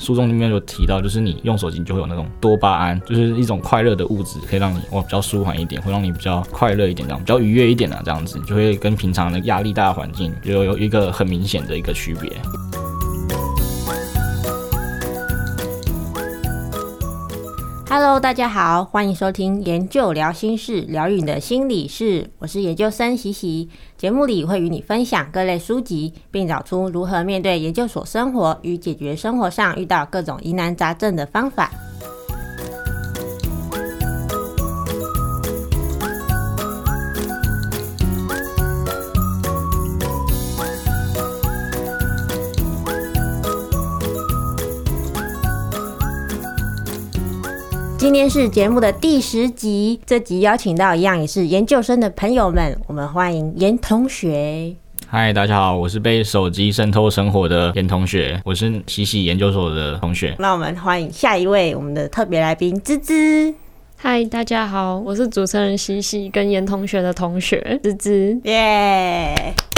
书中里面有提到，就是你用手机就会有那种多巴胺，就是一种快乐的物质，可以让你哇比较舒缓一点，会让你比较快乐一点，这样比较愉悦一点啊，这样子就会跟平常的压力大的环境就有一个很明显的一个区别。Hello，大家好，欢迎收听研究聊心室，疗愈你的心理事。我是研究生喜喜。节目里会与你分享各类书籍，并找出如何面对研究所生活与解决生活上遇到各种疑难杂症的方法。今天是节目的第十集，这集邀请到一样也是研究生的朋友们，我们欢迎严同学。嗨，大家好，我是被手机渗透生活的严同学，我是喜喜研究所的同学。那我们欢迎下一位我们的特别来宾芝芝。嗨，大家好，我是主持人喜喜跟严同学的同学芝芝。耶、yeah！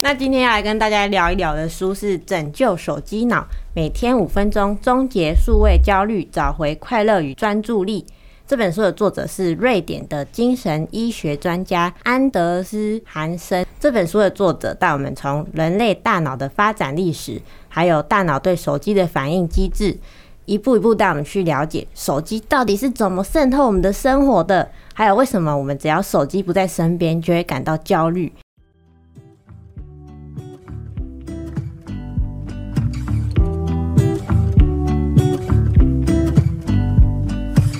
那今天要来跟大家聊一聊的书是《拯救手机脑》。每天五分钟，终结数位焦虑，找回快乐与专注力。这本书的作者是瑞典的精神医学专家安德斯·韩森。这本书的作者带我们从人类大脑的发展历史，还有大脑对手机的反应机制，一步一步带我们去了解手机到底是怎么渗透我们的生活的，还有为什么我们只要手机不在身边就会感到焦虑。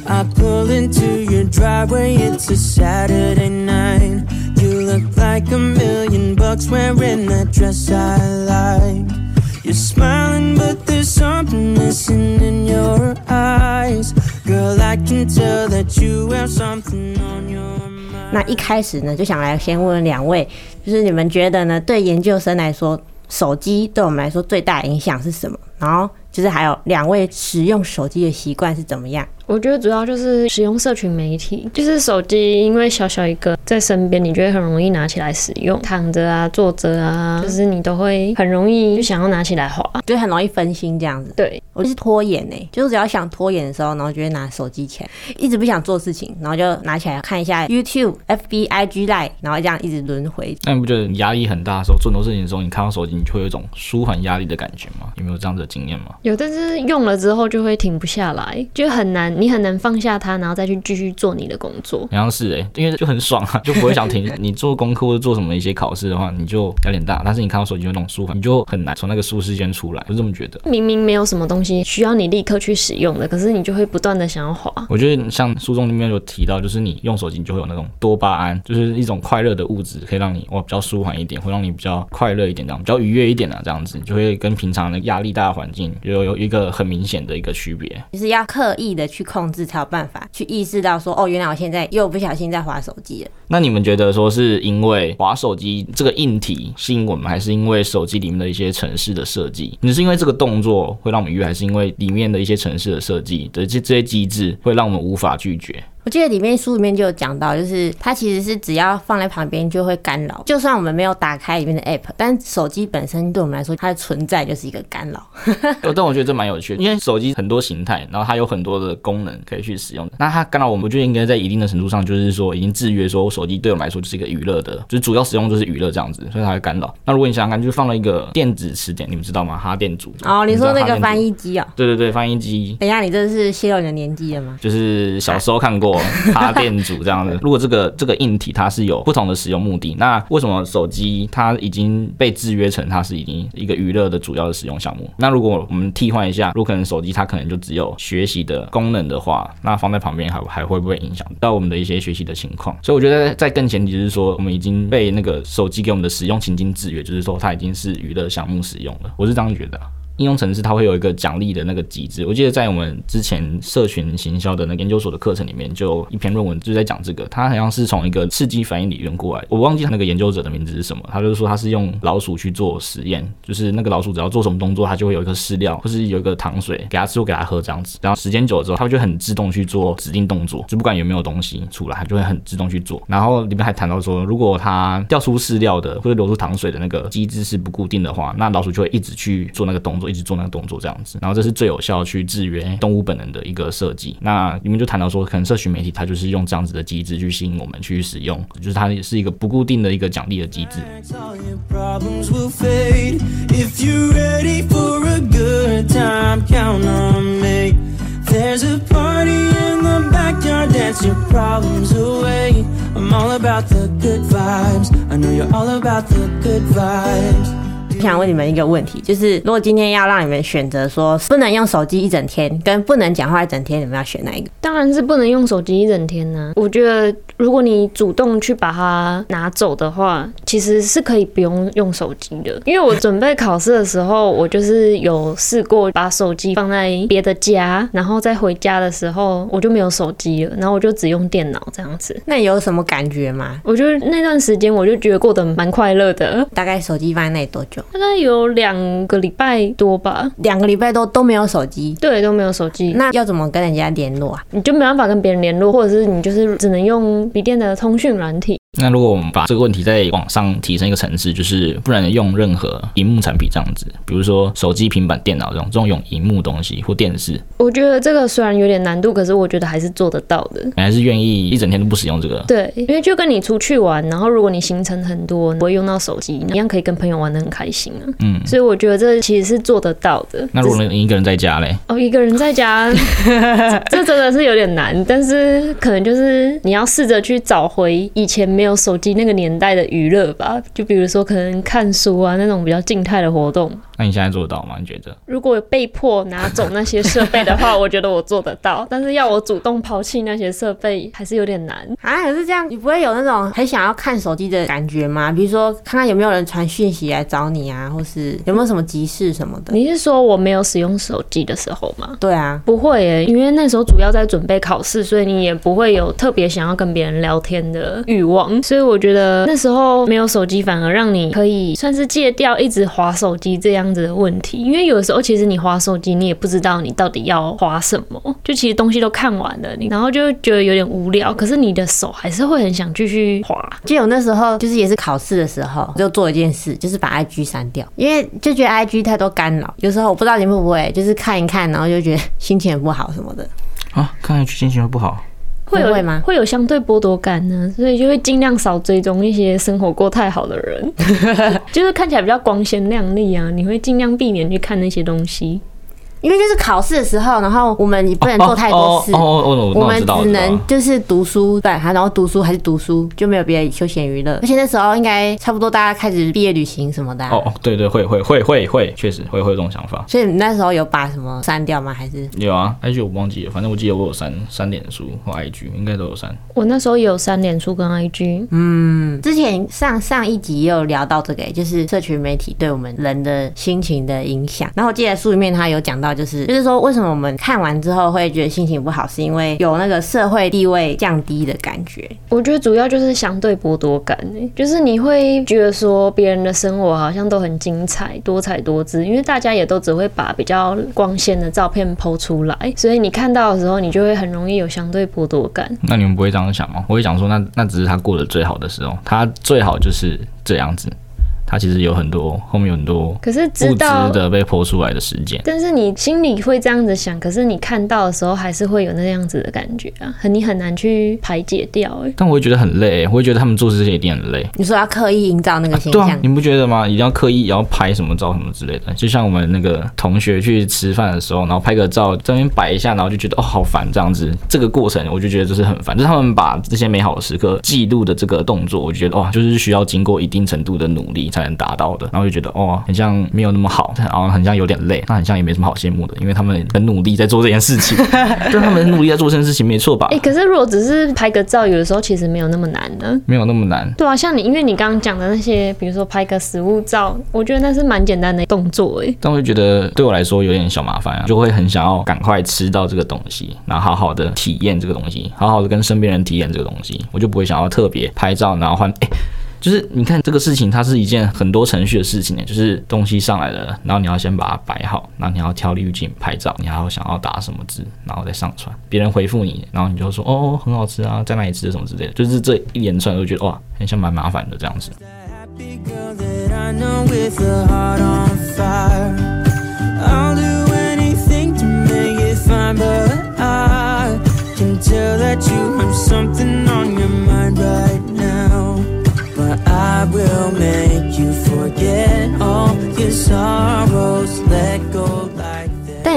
I pull into your driveway it's a saturday night. You look like a million bucks wearing that dress i like. You're smiling but there's something missing in your eyes. Girl i can tell that you have something on your mind. 那一开始呢就想来先问问两位就是你们觉得呢对研究生来说手机对我们来说最大的影响是什么？然后就是还有两位使用手机的习惯是怎么样？我觉得主要就是使用社群媒体，就是手机，因为小小一个在身边，你就会很容易拿起来使用，躺着啊、坐着啊，就是你都会很容易就想要拿起来滑，就很容易分心这样子。对，我就是拖延呢、欸，就是只要想拖延的时候，然后就会拿手机起来，一直不想做事情，然后就拿起来看一下 YouTube、FB、IG Line，然后这样一直轮回。那你不觉得你压力很大的时候，做很多事情的时候，你看到手机，你就会有一种舒缓压力的感觉吗？有没有这样子的经验吗？有，但是用了之后就会停不下来，就很难。你很难放下它，然后再去继续做你的工作。好像是哎、欸，因为就很爽啊，就不会想停。你做功课或者做什么一些考试的话，你就压力大。但是你看到手机就那种舒缓，你就很难从那个舒适圈出来。我是这么觉得。明明没有什么东西需要你立刻去使用的，可是你就会不断的想要滑。我觉得像书中里面有提到，就是你用手机你就会有那种多巴胺，就是一种快乐的物质，可以让你哇比较舒缓一点，会让你比较快乐一点，这样比较愉悦一点啊，这样子你就会跟平常的压力大的环境有有一个很明显的一个区别。就是要刻意的去控制才有办法去意识到说，哦，原来我现在又不小心在划手机了。那你们觉得说是因为划手机这个硬体吸引我们，还是因为手机里面的一些城市的设计？你是因为这个动作会让我们愉悦，还是因为里面的一些城市的设计的这这些机制会让我们无法拒绝？我记得里面书里面就有讲到，就是它其实是只要放在旁边就会干扰，就算我们没有打开里面的 app，但手机本身对我们来说，它的存在就是一个干扰。但我觉得这蛮有趣的，因为手机很多形态，然后它有很多的功能可以去使用。那它干扰我们，我觉得应该在一定的程度上，就是说已经制约，说我手机对我们来说就是一个娱乐的，就是主要使用就是娱乐这样子，所以它会干扰。那如果你想想看，就是放了一个电子词典，你们知道吗？哈电组。哦，你说那个翻译机啊？对对对，翻译机。等一下，你这是泄露你的年纪了吗？就是小时候看过哈电。组这样子，如果这个这个硬体它是有不同的使用目的，那为什么手机它已经被制约成它是已经一个娱乐的主要的使用项目？那如果我们替换一下，如果可能手机它可能就只有学习的功能的话，那放在旁边还还会不会影响到我们的一些学习的情况？所以我觉得在更前提是说，我们已经被那个手机给我们的使用情境制约，就是说它已经是娱乐项目使用了。我是这样觉得。应用程式它会有一个奖励的那个机制，我记得在我们之前社群行销的那个研究所的课程里面，就一篇论文就是在讲这个，它好像是从一个刺激反应理论过来，我忘记那个研究者的名字是什么，他就是说他是用老鼠去做实验，就是那个老鼠只要做什么动作，它就会有一个饲料或是有一个糖水给它吃或给它喝这样子，然后时间久了之后，它就很自动去做指定动作，就不管有没有东西出来，它就会很自动去做。然后里面还谈到说，如果它掉出饲料的或者流出糖水的那个机制是不固定的话，那老鼠就会一直去做那个动作。一直做那个动作这样子。然后这是最有效去制约动物本能的一个设计。那你们就谈到说，可能社群媒体它就是用这样子的机制去吸引我们去使用，就是它也是一个不固定的一个奖励的机制。我想问你们一个问题，就是如果今天要让你们选择说不能用手机一整天，跟不能讲话一整天，你们要选哪一个？当然是不能用手机一整天呢、啊。我觉得如果你主动去把它拿走的话，其实是可以不用用手机的。因为我准备考试的时候，我就是有试过把手机放在别的家，然后再回家的时候我就没有手机了，然后我就只用电脑这样子。那你有什么感觉吗？我觉得那段时间我就觉得过得蛮快乐的。大概手机放在那里多久？大概有两个礼拜多吧，两个礼拜多都没有手机，对，都没有手机。那要怎么跟人家联络啊？你就没办法跟别人联络，或者是你就是只能用笔电的通讯软体。那如果我们把这个问题再往上提升一个层次，就是不能用任何荧幕产品这样子，比如说手机、平板、电脑这种这种用荧幕东西或电视。我觉得这个虽然有点难度，可是我觉得还是做得到的。你还是愿意一整天都不使用这个？对，因为就跟你出去玩，然后如果你行程很多，不会用到手机，一样可以跟朋友玩的很开心啊。嗯，所以我觉得这其实是做得到的。那如果你一个人在家嘞？哦，一个人在家，这真的是有点难，但是可能就是你要试着去找回以前没有手机那个年代的娱乐吧，就比如说可能看书啊那种比较静态的活动。那你现在做得到吗？你觉得？如果被迫拿走那些设备的话，我觉得我做得到。但是要我主动抛弃那些设备，还是有点难啊。可是这样，你不会有那种很想要看手机的感觉吗？比如说，看看有没有人传讯息来找你啊，或是有没有什么急事什么的？你是说我没有使用手机的时候吗？对啊，不会耶，因为那时候主要在准备考试，所以你也不会有特别想要跟别人聊天的欲望。所以我觉得那时候没有手机，反而让你可以算是戒掉一直划手机这样子的问题。因为有的时候，其实你划手机，你也不知道你到底要划什么，就其实东西都看完了，你然后就觉得有点无聊，可是你的手还是会很想继续划。就有那时候，就是也是考试的时候，就做一件事，就是把 IG 删掉，因为就觉得 IG 太多干扰。有时候我不知道你会不会，就是看一看，然后就觉得心情也不好什么的。啊，看 IG 心情会不好？会有会吗？会有相对剥夺感呢，所以就会尽量少追踪一些生活过太好的人，就是看起来比较光鲜亮丽啊，你会尽量避免去看那些东西。因为就是考试的时候，然后我们也不能做太多事，我们只能就是读书，对，然后读书还是读书，就没有别的休闲娱乐。而且那时候应该差不多大家开始毕业旅行什么的。哦哦，对对，会会会会会，确实会会有这种想法。所以你那时候有把什么删掉吗？还是有啊？IG 我忘记了，反正我记得我有删删脸书或 IG，应该都有删。我那时候也有删脸书跟 IG。嗯，之前上上一集也有聊到这个，就是社群媒体对我们人的心情的影响。然后我记得书里面他有讲到。就是就是说，为什么我们看完之后会觉得心情不好，是因为有那个社会地位降低的感觉。我觉得主要就是相对剥夺感，就是你会觉得说别人的生活好像都很精彩、多彩多姿，因为大家也都只会把比较光鲜的照片 po 出来，所以你看到的时候，你就会很容易有相对剥夺感。那你们不会这样想吗？我会想说，那那只是他过得最好的时候，他最好就是这样子。它其实有很多，后面有很多，可是知道的被剖出来的时间。但是你心里会这样子想，可是你看到的时候还是会有那样子的感觉啊，很你很难去排解掉哎。但我会觉得很累，我会觉得他们做这些一定很累。你说要刻意营造那个形象，啊对啊，你不觉得吗？一定要刻意要拍什么照什么之类的，就像我们那个同学去吃饭的时候，然后拍个照在那边摆一下，然后就觉得哦好烦这样子。这个过程我就觉得就是很烦，就是他们把这些美好的时刻记录的这个动作，我就觉得哇，就是需要经过一定程度的努力才能达到的。然后就觉得哦，很像没有那么好，然后很像有点累，那很像也没什么好羡慕的，因为他们很努力在做这件事情，就他们很努力在做这件事情，没错吧？哎、欸，可是如果只是拍个照，有的时候其实没有那么难的，没有那么难。对啊，像你，因为你刚刚讲的那些，比如说拍个食物照，我觉得那是蛮简单的动作哎。但我就觉得对我来说有点小麻烦啊，就会很想要赶快吃到这个东西，然后好好的体验这个东西，好好的跟身边人体验这个东西，我就不会想要特别拍照，然后换哎。欸就是你看这个事情，它是一件很多程序的事情呢，就是东西上来了，然后你要先把它摆好，然后你要挑滤镜拍照，你还要想要打什么字，然后再上传，别人回复你，然后你就说哦很好吃啊，在哪里吃的什么之类的，就是这一连串都觉得哇，很像蛮麻烦的这样子。Tell that you have something on your mind right I will make you forget all your sorrows. Let go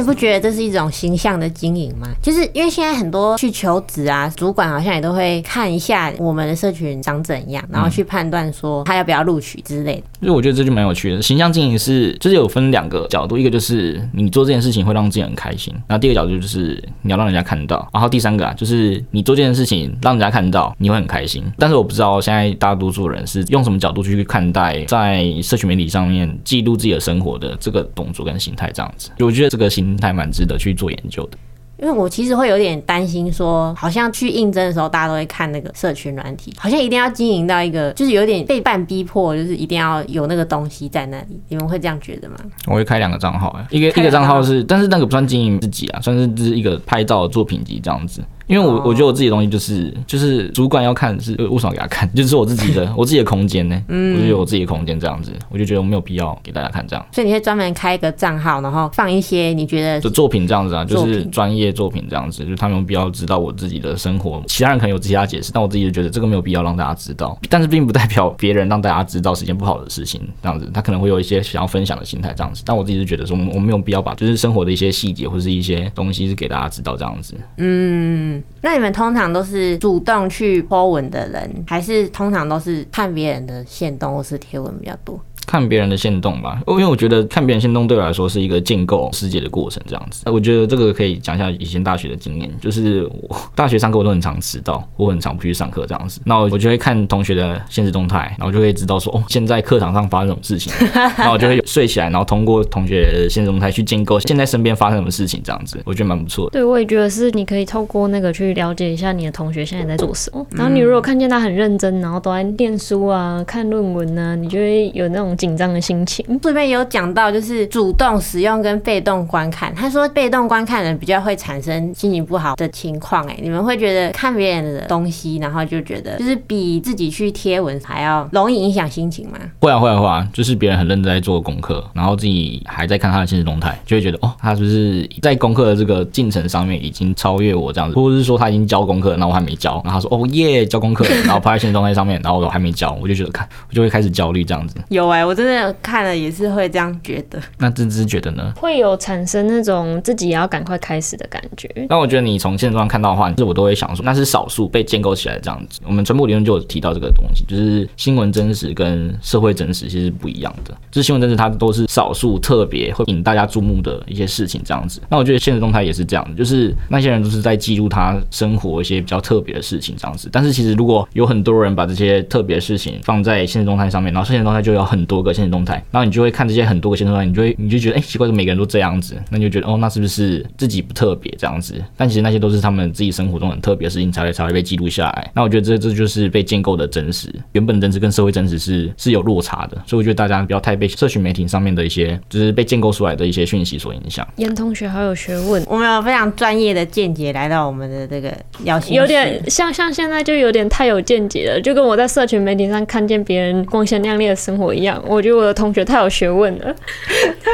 你不觉得这是一种形象的经营吗？就是因为现在很多去求职啊，主管好像也都会看一下我们的社群长怎样，然后去判断说他要不要录取之类的。所以我觉得这就蛮有趣的。形象经营是就是有分两个角度，一个就是你做这件事情会让自己很开心，然后第二个角度就是你要让人家看到，然后第三个啊就是你做这件事情让人家看到你会很开心。但是我不知道现在大多数人是用什么角度去看待在社群媒体上面记录自己的生活的这个动作跟心态这样子。我觉得这个心态蛮值得去做研究的。因为我其实会有点担心，说好像去应征的时候，大家都会看那个社群软体，好像一定要经营到一个，就是有点被半逼迫，就是一定要有那个东西在那里。你们会这样觉得吗？我会开两个账号，一个一个账号是，但是那个不算经营自己啊，算是就是一个拍照的作品集这样子。因为我我觉得我自己的东西就是就是主管要看是为什么给他看，就是我自己的 我自己的空间呢，嗯，我就有我自己的空间这样子，我就觉得我没有必要给大家看这样。所以你会专门开一个账号，然后放一些你觉得的作品这样子啊，就是专业作品这样子，就他们有必要知道我自己的生活。其他人可能有其他解释，但我自己就觉得这个没有必要让大家知道。但是并不代表别人让大家知道是一件不好的事情，这样子他可能会有一些想要分享的心态这样子。但我自己是觉得说，我没有必要把就是生活的一些细节或是一些东西是给大家知道这样子。嗯，那你们通常。都是主动去 po 文的人，还是通常都是看别人的线动或是贴文比较多？看别人的限动吧，因为我觉得看别人限动对我来说是一个建构世界的过程，这样子。我觉得这个可以讲一下以前大学的经验，就是我大学上课我都很常迟到，我很常不去上课这样子。那我我就会看同学的现实动态，然后就会知道说哦，现在课堂上发生什么事情。然后我就会睡起来，然后通过同学的限时动态去建构现在身边发生什么事情，这样子我觉得蛮不错的。对，我也觉得是，你可以透过那个去了解一下你的同学现在在做什么。然后你如果看见他很认真，然后都在念书啊、看论文啊，你就会有那种紧张的心情。这边有讲到，就是主动使用跟被动观看。他说，被动观看人比较会产生心情不好的情况。哎，你们会觉得看别人的东西，然后就觉得就是比自己去贴文还要容易影响心情吗？会啊，会啊，会啊，就是别人很认真在做功课，然后自己还在看他的现实动态，就会觉得哦，他是不是在功课的这个进程上面已经超越我这样子，或者是说他已经交功课，然后我还没交，然后他说哦耶，交功课，然后拍在现实动态上面，然后我还没交，我就觉得看，我就会开始焦虑这样子。有哎、欸，我真的看。了也是会这样觉得，那芝芝觉得呢？会有产生那种自己也要赶快开始的感觉。那我觉得你从现状上看到的话，其实我都会想说，那是少数被建构起来这样子。我们传播理论就有提到这个东西，就是新闻真实跟社会真实其实是不一样的。就是新闻真实，它都是少数特别会引大家注目的一些事情这样子。那我觉得现实动态也是这样的，就是那些人都是在记录他生活一些比较特别的事情这样子。但是其实如果有很多人把这些特别的事情放在现实动态上面，然后现实动态就有很多个现实动态。然后你就会看这些很多个现实动态，你就会你就觉得哎、欸，奇怪，怎么每个人都这样子？那你就觉得哦，那是不是自己不特别这样子？但其实那些都是他们自己生活中很特别的事情才会才会被记录下来。那我觉得这这就是被建构的真实，原本真实跟社会真实是是有落差的。所以我觉得大家不要太被社群媒体上面的一些就是被建构出来的一些讯息所影响。严同学好有学问，我们有非常专业的见解来到我们的这个邀请，有点像像现在就有点太有见解了，就跟我在社群媒体上看见别人光鲜亮丽的生活一样。我觉得我的同学太有学问了。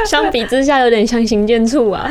相比之下，有点相形见绌啊。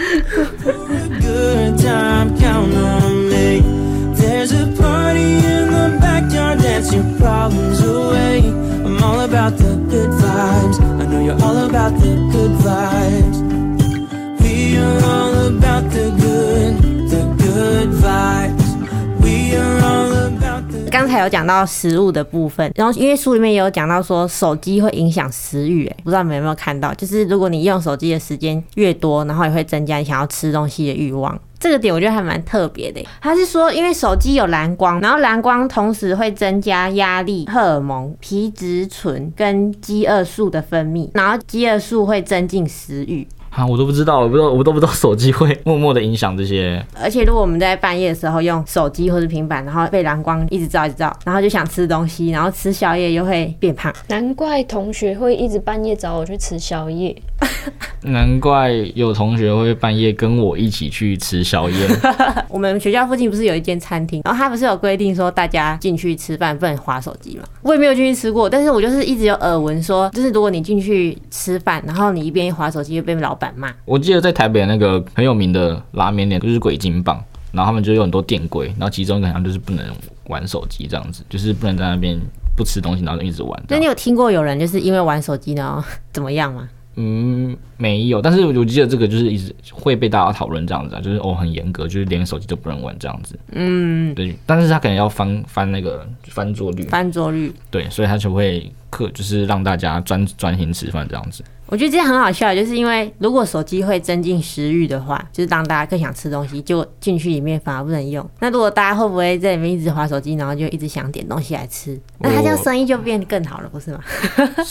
才有讲到食物的部分，然后因为书里面也有讲到说手机会影响食欲，哎，不知道你们有没有看到？就是如果你用手机的时间越多，然后也会增加你想要吃东西的欲望。这个点我觉得还蛮特别的。他是说，因为手机有蓝光，然后蓝光同时会增加压力荷尔蒙、皮质醇跟饥饿素的分泌，然后饥饿素会增进食欲。啊，我都不知道，我不知道，我都不知道手机会默默的影响这些。而且如果我们在半夜的时候用手机或者平板，然后被蓝光一直照一直照，然后就想吃东西，然后吃宵夜又会变胖。难怪同学会一直半夜找我去吃宵夜。难怪有同学会半夜跟我一起去吃宵夜。我们学校附近不是有一间餐厅，然后他不是有规定说大家进去吃饭不能划手机吗？我也没有进去吃过，但是我就是一直有耳闻说，就是如果你进去吃饭，然后你一边划手机，又被老板骂。我记得在台北那个很有名的拉面店就是鬼金棒。然后他们就有很多店规，然后其中一个好像就是不能玩手机这样子，就是不能在那边不吃东西，然后就一直玩。那你有听过有人就是因为玩手机然后怎么样吗？嗯，没有，但是我记得这个就是一直会被大家讨论这样子啊，就是哦很严格，就是连手机都不能玩这样子。嗯，对，但是他可能要翻翻那个翻桌率，翻桌率，对，所以他就会克，就是让大家专专心吃饭这样子。我觉得这样很好笑，就是因为如果手机会增进食欲的话，就是当大家更想吃东西，就进去里面反而不能用。那如果大家会不会在里面一直划手机，然后就一直想点东西来吃？那他这样生意就变得更好了，不是吗？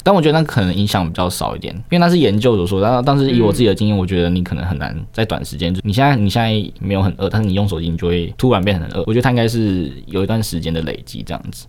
但我觉得那可能影响比较少一点，因为那是研究所说。但但是以我自己的经验，我觉得你可能很难在短时间，就你现在你现在没有很饿，但是你用手机，你就会突然变得很饿。我觉得它应该是有一段时间的累积这样子。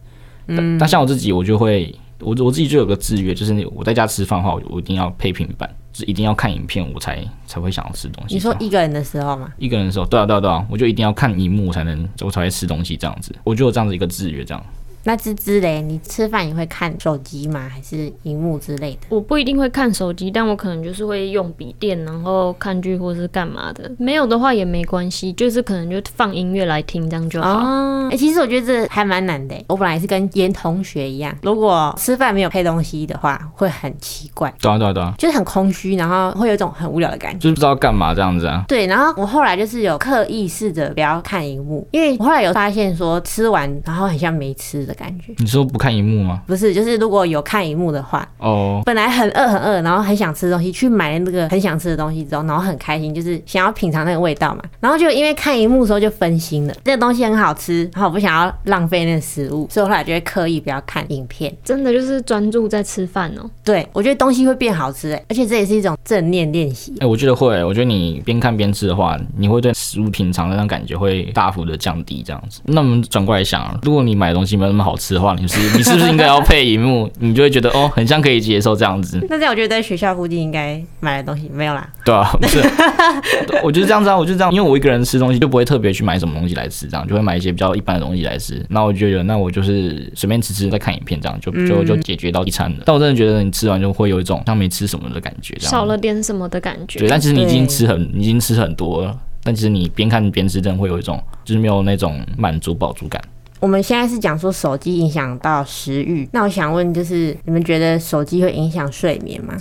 嗯但像我自己，我就会。我我自己就有个制约，就是我在家吃饭的话，我一定要配平板，就是一定要看影片，我才才会想要吃东西。你说一个人的时候吗？一个人的时候，对啊对啊对啊，我就一定要看荧幕才能，我才会吃东西这样子。我就有这样子一个制约，这样。那芝芝嘞，你吃饭也会看手机吗？还是荧幕之类的？我不一定会看手机，但我可能就是会用笔电，然后看剧或是干嘛的。没有的话也没关系，就是可能就放音乐来听，这样就好。哦，哎、欸，其实我觉得这还蛮难的。我本来是跟严同学一样，如果吃饭没有配东西的话，会很奇怪。对啊对啊对啊，就是很空虚，然后会有一种很无聊的感觉，就是不知道干嘛这样子啊。对，然后我后来就是有刻意试着不要看荧幕，因为我后来有发现说吃完然后很像没吃的感觉。你说不？看荧幕吗？不是，就是如果有看荧幕的话，哦，本来很饿很饿，然后很想吃东西，去买那个很想吃的东西之后，然后很开心，就是想要品尝那个味道嘛。然后就因为看荧幕的时候就分心了，这个东西很好吃，然后我不想要浪费那个食物，所以我后来就会刻意不要看影片，真的就是专注在吃饭哦。对，我觉得东西会变好吃哎，而且这也是一种正念练习。哎，我觉得会，我觉得你边看边吃的话，你会对食物品尝的那种感觉会大幅的降低，这样子。那我们转过来想，如果你买东西没有那么好吃的话，你是你是不是应该要？配荧幕，你就会觉得哦，很像可以接受这样子。那这样我觉得在学校附近应该买的东西没有啦。对啊，不是，我就是这样子啊，我就这样，因为我一个人吃东西就不会特别去买什么东西来吃，这样就会买一些比较一般的东西来吃。那我就觉得，那我就是随便吃吃，再看影片，这样就就就解决到一餐了。但我真的觉得你吃完就会有一种像没吃什么的感觉，这样少了点什么的感觉。对，但其实你已经吃很，你已经吃很多了，但其实你边看边吃，真的会有一种就是没有那种满足饱足感。我们现在是讲说手机影响到食欲，那我想问，就是你们觉得手机会影响睡眠吗？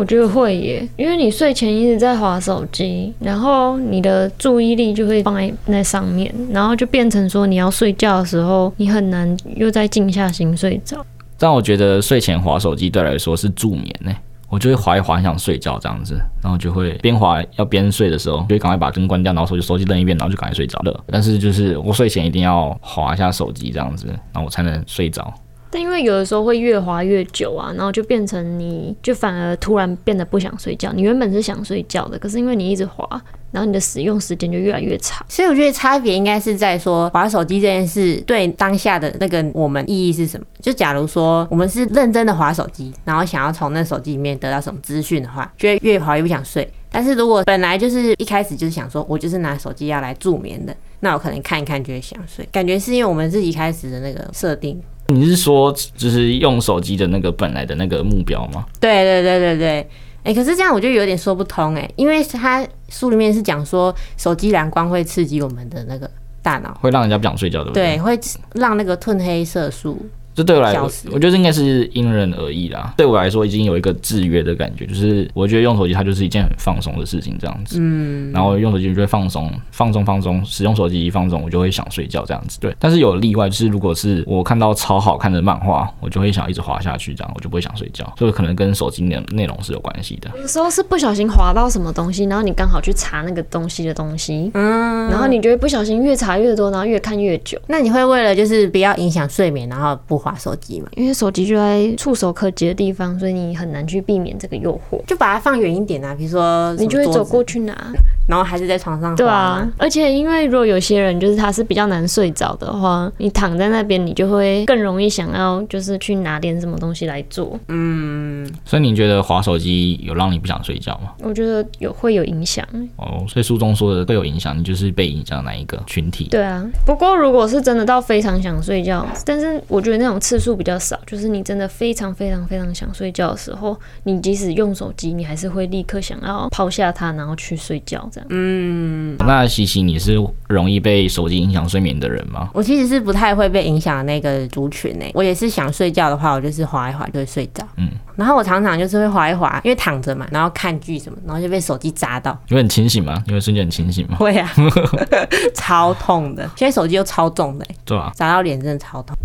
我觉得会耶，因为你睡前一直在滑手机，然后你的注意力就会放在那上面，然后就变成说你要睡觉的时候，你很难又再静下心睡着。但我觉得睡前滑手机对来说是助眠呢，我就会滑一滑想睡觉这样子，然后就会边滑要边睡的时候，就会赶快把灯关掉，然后手机手机扔一边，然后就赶快睡着了。但是就是我睡前一定要滑一下手机这样子，然后我才能睡着。但因为有的时候会越滑越久啊，然后就变成你就反而突然变得不想睡觉。你原本是想睡觉的，可是因为你一直滑，然后你的使用时间就越来越长。所以我觉得差别应该是在说滑手机这件事对当下的那个我们意义是什么？就假如说我们是认真的滑手机，然后想要从那手机里面得到什么资讯的话，就会越滑越不想睡。但是如果本来就是一开始就是想说我就是拿手机要来助眠的，那我可能看一看就会想睡。感觉是因为我们自己开始的那个设定。你是说，就是用手机的那个本来的那个目标吗？对对对对对，哎、欸，可是这样我就有点说不通哎，因为他书里面是讲说手机蓝光会刺激我们的那个大脑，会让人家不想睡觉，对不对？对，会让那个褪黑色素。这对我来说，我觉得应该是因人而异啦。对我来说，已经有一个制约的感觉，就是我觉得用手机它就是一件很放松的事情，这样子。嗯。然后用手机就会放松，放松，放松。使用手机一放松，我就会想睡觉，这样子。对。但是有例外，就是如果是我看到超好看的漫画，我就会想一直滑下去，这样我就不会想睡觉。所以可能跟手机内内容是有关系的。有时候是不小心滑到什么东西，然后你刚好去查那个东西的东西，嗯，然后你觉得不小心越查越多，然后越看越久。那你会为了就是不要影响睡眠，然后不滑手机嘛？因为手机就在触手可及的地方，所以你很难去避免这个诱惑，就把它放远一点啊。比如说，你就会走过去拿，然后还是在床上滑。对啊，而且因为如果有些人就是他是比较难睡着的话，你躺在那边，你就会更容易想要就是去拿点什么东西来做。嗯，所以你觉得划手机有让你不想睡觉吗？我觉得有会有影响。哦，所以书中说的会有影响，你就是被影响哪一个群体？对啊，不过如果是真的到非常想睡觉，但是我觉得那种次数比较少，就是你真的非常非常非常想睡觉的时候，你即使用手机，你还是会立刻想要抛下它，然后去睡觉这样。嗯，那西西，你是容易被手机影响睡眠的人吗？我其实是不太会被影响的那个族群诶。我也是想睡觉的话，我就是滑一滑就会睡着。嗯，然后我常常就是会滑一滑，因为躺着嘛，然后看剧什么，然后就被手机砸到。你会很清醒吗？你会瞬间很清醒吗？会啊，超痛的。现在手机又超重的，对啊，砸到脸真的超痛。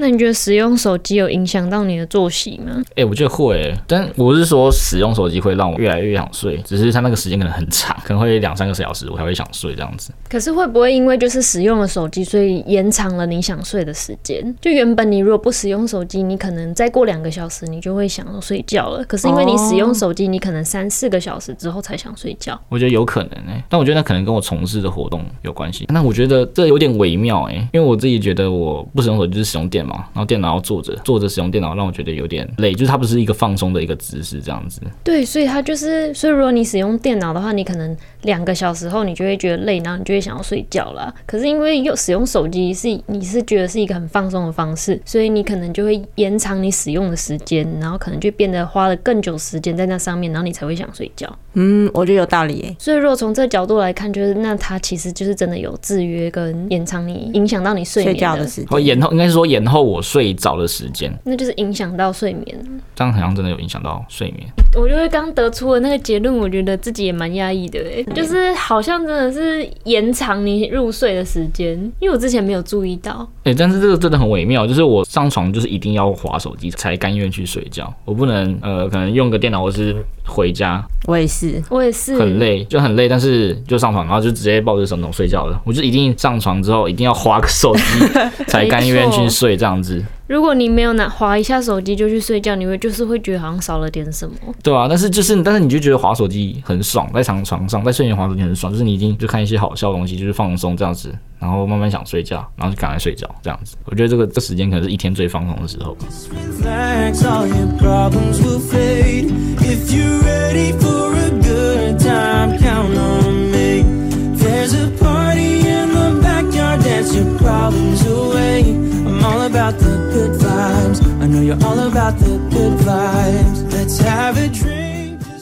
那你觉得使用手机有影响到你的作息吗？哎、欸，我觉得会，但我是说使用手机会让我越来越想睡，只是它那个时间可能很长，可能会两三个小时我才会想睡这样子。可是会不会因为就是使用了手机，所以延长了你想睡的时间？就原本你如果不使用手机，你可能再过两个小时你就会想要睡觉了。可是因为你使用手机，你可能三四个小时之后才想睡觉。我觉得有可能哎、欸，但我觉得那可能跟我从事的活动有关系。那我觉得这有点微妙哎、欸，因为我自己觉得我不使用手机就是使用电然后电脑要。坐着坐着使用电脑让我觉得有点累，就是它不是一个放松的一个姿势，这样子。对，所以它就是，所以如果你使用电脑的话，你可能两个小时后你就会觉得累，然后你就会想要睡觉了。可是因为又使用手机是你是觉得是一个很放松的方式，所以你可能就会延长你使用的时间，然后可能就变得花了更久时间在那上面，然后你才会想睡觉。嗯，我觉得有道理耶。所以如果从这个角度来看，就是那它其实就是真的有制约跟延长你影响到你睡眠的，睡觉的时间。哦，延后应该是说延后我睡着的时间，那就是影响到睡眠。这样好像真的有影响到睡眠。我觉得刚得出的那个结论，我觉得自己也蛮压抑的，哎，就是好像真的是延长你入睡的时间，因为我之前没有注意到。哎，但是这个真的很微妙，就是我上床就是一定要划手机才甘愿去睡觉，我不能呃，可能用个电脑或是回家。我也是，我也是，很累，就很累，但是就上床，然后就直接抱着手机睡觉了。我就一定上床之后一定要划个手机 才甘愿去睡这样子。如果你没有拿滑一下手机就去睡觉，你会就是会觉得好像少了点什么。对啊，但是就是但是你就觉得滑手机很爽，在床床上在睡前滑手机很爽，就是你已经就看一些好笑的东西，就是放松这样子，然后慢慢想睡觉，然后就赶快睡觉这样子。我觉得这个这时间可能是一天最放松的时候。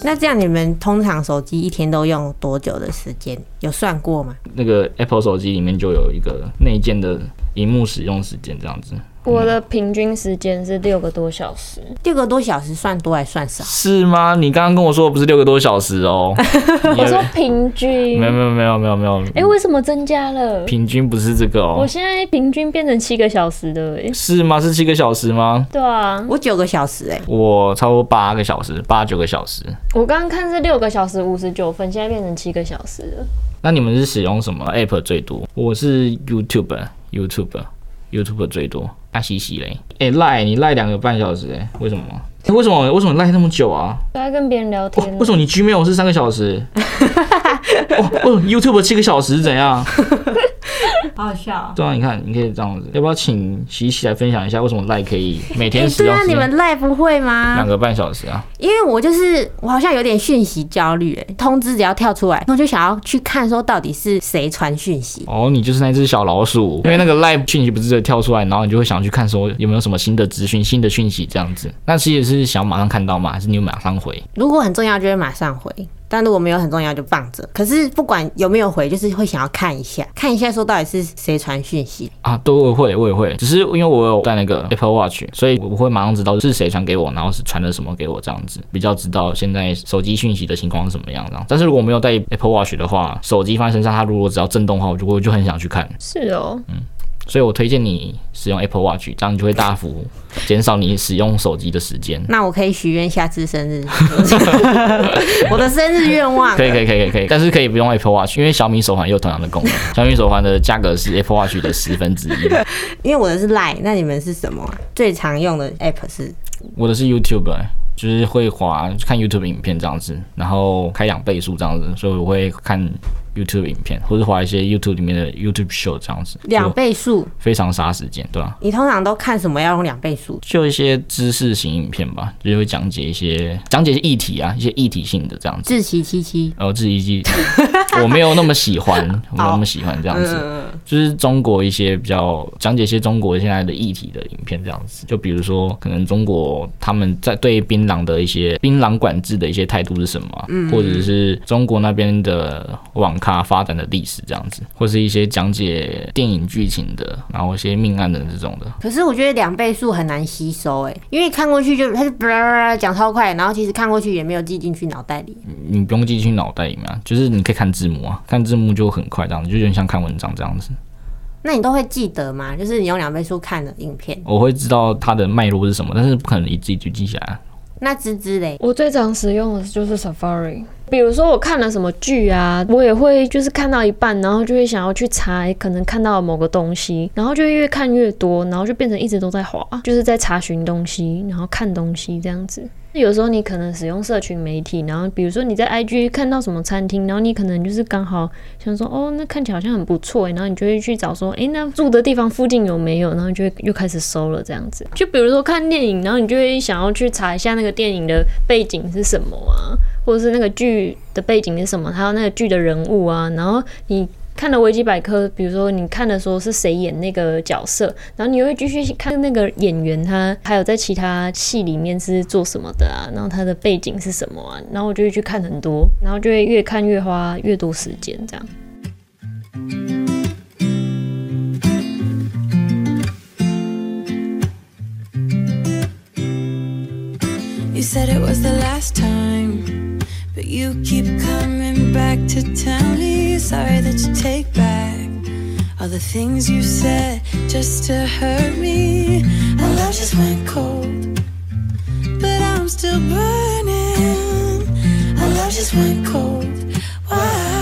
那这样你们通常手机一天都用多久的时间？有算过吗？那个 Apple 手机里面就有一个内建的荧幕使用时间，这样子。我的平均时间是六个多小时，六个多小时算多还算少？是吗？你刚刚跟我说不是六个多小时哦、喔，我说平均，没有没有没有没有没有。哎、欸，为什么增加了？平均不是这个哦、喔，我现在平均变成七个小时的、欸，是吗？是七个小时吗？对啊，我九个小时、欸，哎，我差不多八个小时，八九个小时。我刚刚看是六个小时五十九分，现在变成七个小时了。那你们是使用什么 App 最多？我是 YouTube，YouTube。YouTube 最多，阿西西嘞，哎赖你赖两个半小时哎，为什么？为什么为什么赖那么久啊？都在跟别人聊天、哦。为什么你 Gmail 是三个小时？哦哦，YouTube 七个小时是怎样？好好笑、啊。对啊，你看，你可以这样子，要不要请西西来分享一下为什么赖可以每天使用、欸？对啊，你们赖不会吗？两个半小时啊。因为我就是我好像有点讯息焦虑哎，通知只要跳出来，我就想要去看说到底是谁传讯息。哦，你就是那只小老鼠，因为那个赖讯息不是跳出来，然后你就会想去看说有没有什么新的资讯、新的讯息这样子。那其实是想马上看到吗？还是你马上回？如果很重要，就会马上回。但如果没有很重要就放着，可是不管有没有回，就是会想要看一下，看一下说到底是谁传讯息啊，都会，我也会，只是因为我有带那个 Apple Watch，所以我会马上知道是谁传给我，然后是传了什么给我这样子，比较知道现在手机讯息的情况是什么样这样。但是如果没有带 Apple Watch 的话，手机放在身上，它如果只要震动的话，我就我就很想去看。是哦，嗯。所以我推荐你使用 Apple Watch，这样你就会大幅减少你使用手机的时间。那我可以许愿下次生日，我的生日愿望。可以可以可以可以但是可以不用 Apple Watch，因为小米手环有同样的功能。小米手环的价格是 Apple Watch 的十分之一。因为我的是 Line，那你们是什么？最常用的 App 是？我的是 YouTube。就是会滑看 YouTube 影片这样子，然后开两倍速这样子，所以我会看。YouTube 影片，或者滑一些 YouTube 里面的 YouTube show 这样子，两倍速非常杀时间，对吧？你通常都看什么要用两倍速？就一些知识型影片吧，就是会讲解一些讲解一些议题啊，一些议题性的这样子。自习七七，哦，自习七七，我没有那么喜欢，我没有那么喜欢这样子。嗯、就是中国一些比较讲解一些中国现在的议题的影片这样子，就比如说可能中国他们在对槟榔的一些槟榔管制的一些态度是什么，嗯，或者是中国那边的网。咖发展的历史这样子，或是一些讲解电影剧情的，然后一些命案的这种的。可是我觉得两倍速很难吸收哎，因为看过去就它就讲超快，然后其实看过去也没有记进去脑袋里。你不用记进去脑袋里面啊，就是你可以看字幕啊，看字幕就很快这样子，就有点像看文章这样子。那你都会记得吗？就是你用两倍速看的影片，我会知道它的脉络是什么，但是不可能一字一句记下来。那芝芝嘞？我最常使用的就是 Safari。比如说我看了什么剧啊，我也会就是看到一半，然后就会想要去查，可能看到某个东西，然后就会越看越多，然后就变成一直都在滑，就是在查询东西，然后看东西这样子。有时候你可能使用社群媒体，然后比如说你在 IG 看到什么餐厅，然后你可能就是刚好想说，哦，那看起来好像很不错，然后你就会去找说，诶，那住的地方附近有没有？然后就会又开始搜了这样子。就比如说看电影，然后你就会想要去查一下那个电影的背景是什么啊，或者是那个剧的背景是什么，还有那个剧的人物啊，然后你。看了维基百科，比如说你看的时候是谁演那个角色，然后你又会继续看那个演员他还有在其他戏里面是做什么的啊，然后他的背景是什么啊，然后我就会去看很多，然后就会越看越花越多时间这样。You said it was the last time. But you keep coming back to tell me sorry that you take back all the things you said just to hurt me. Our love just went cold, but I'm still burning. Our love just went cold. Why?